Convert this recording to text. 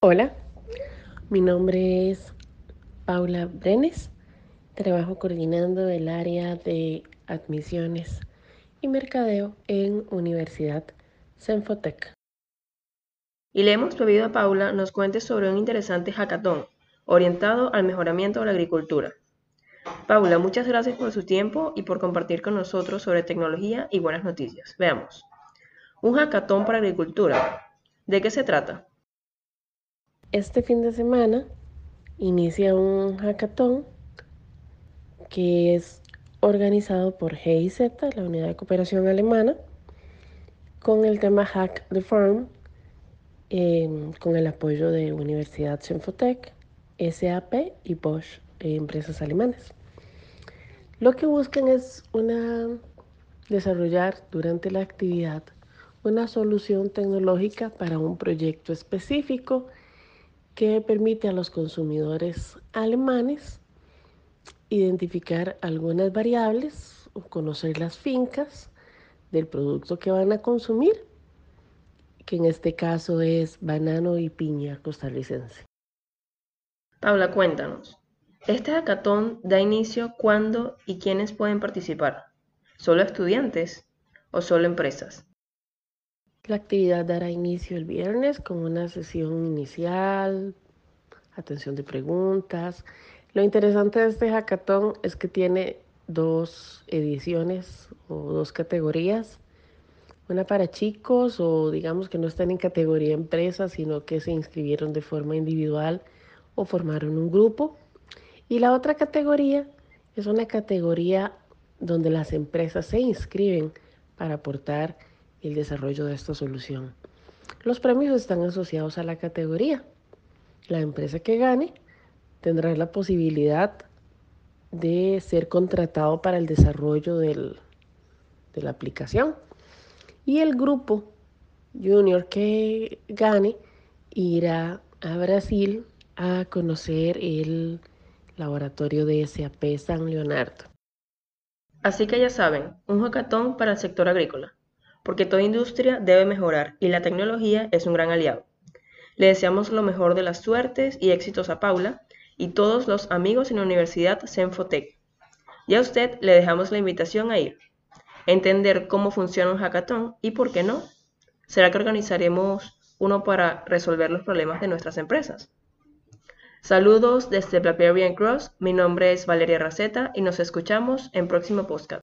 Hola, mi nombre es Paula Brenes. Trabajo coordinando el área de admisiones y mercadeo en Universidad Senfotec. Y le hemos pedido a Paula nos cuente sobre un interesante hackathon orientado al mejoramiento de la agricultura. Paula, muchas gracias por su tiempo y por compartir con nosotros sobre tecnología y buenas noticias. Veamos. Un hackathon para agricultura. ¿De qué se trata? Este fin de semana inicia un hackathon que es organizado por GIZ, la unidad de cooperación alemana, con el tema Hack the Farm, em, con el apoyo de Universidad Senfotec, SAP y Bosch, eh, empresas alemanas. Lo que buscan es una, desarrollar durante la actividad una solución tecnológica para un proyecto específico que permite a los consumidores alemanes identificar algunas variables o conocer las fincas del producto que van a consumir, que en este caso es banano y piña costarricense. Paula, cuéntanos, ¿este hackathon da inicio cuándo y quiénes pueden participar? ¿Solo estudiantes o solo empresas? La actividad dará inicio el viernes con una sesión inicial, atención de preguntas. Lo interesante de este hackathon es que tiene dos ediciones o dos categorías. Una para chicos o digamos que no están en categoría empresa, sino que se inscribieron de forma individual o formaron un grupo. Y la otra categoría es una categoría donde las empresas se inscriben para aportar el desarrollo de esta solución. Los premios están asociados a la categoría. La empresa que gane tendrá la posibilidad de ser contratado para el desarrollo de la aplicación. Y el grupo junior que gane irá a Brasil a conocer el laboratorio de SAP San Leonardo. Así que ya saben, un hackathon para el sector agrícola porque toda industria debe mejorar y la tecnología es un gran aliado. Le deseamos lo mejor de las suertes y éxitos a Paula y todos los amigos en la Universidad Senfotec. Y a usted le dejamos la invitación a ir, entender cómo funciona un hackathon y, por qué no, será que organizaremos uno para resolver los problemas de nuestras empresas. Saludos desde Blackberry Cross, mi nombre es Valeria Raceta y nos escuchamos en próximo podcast.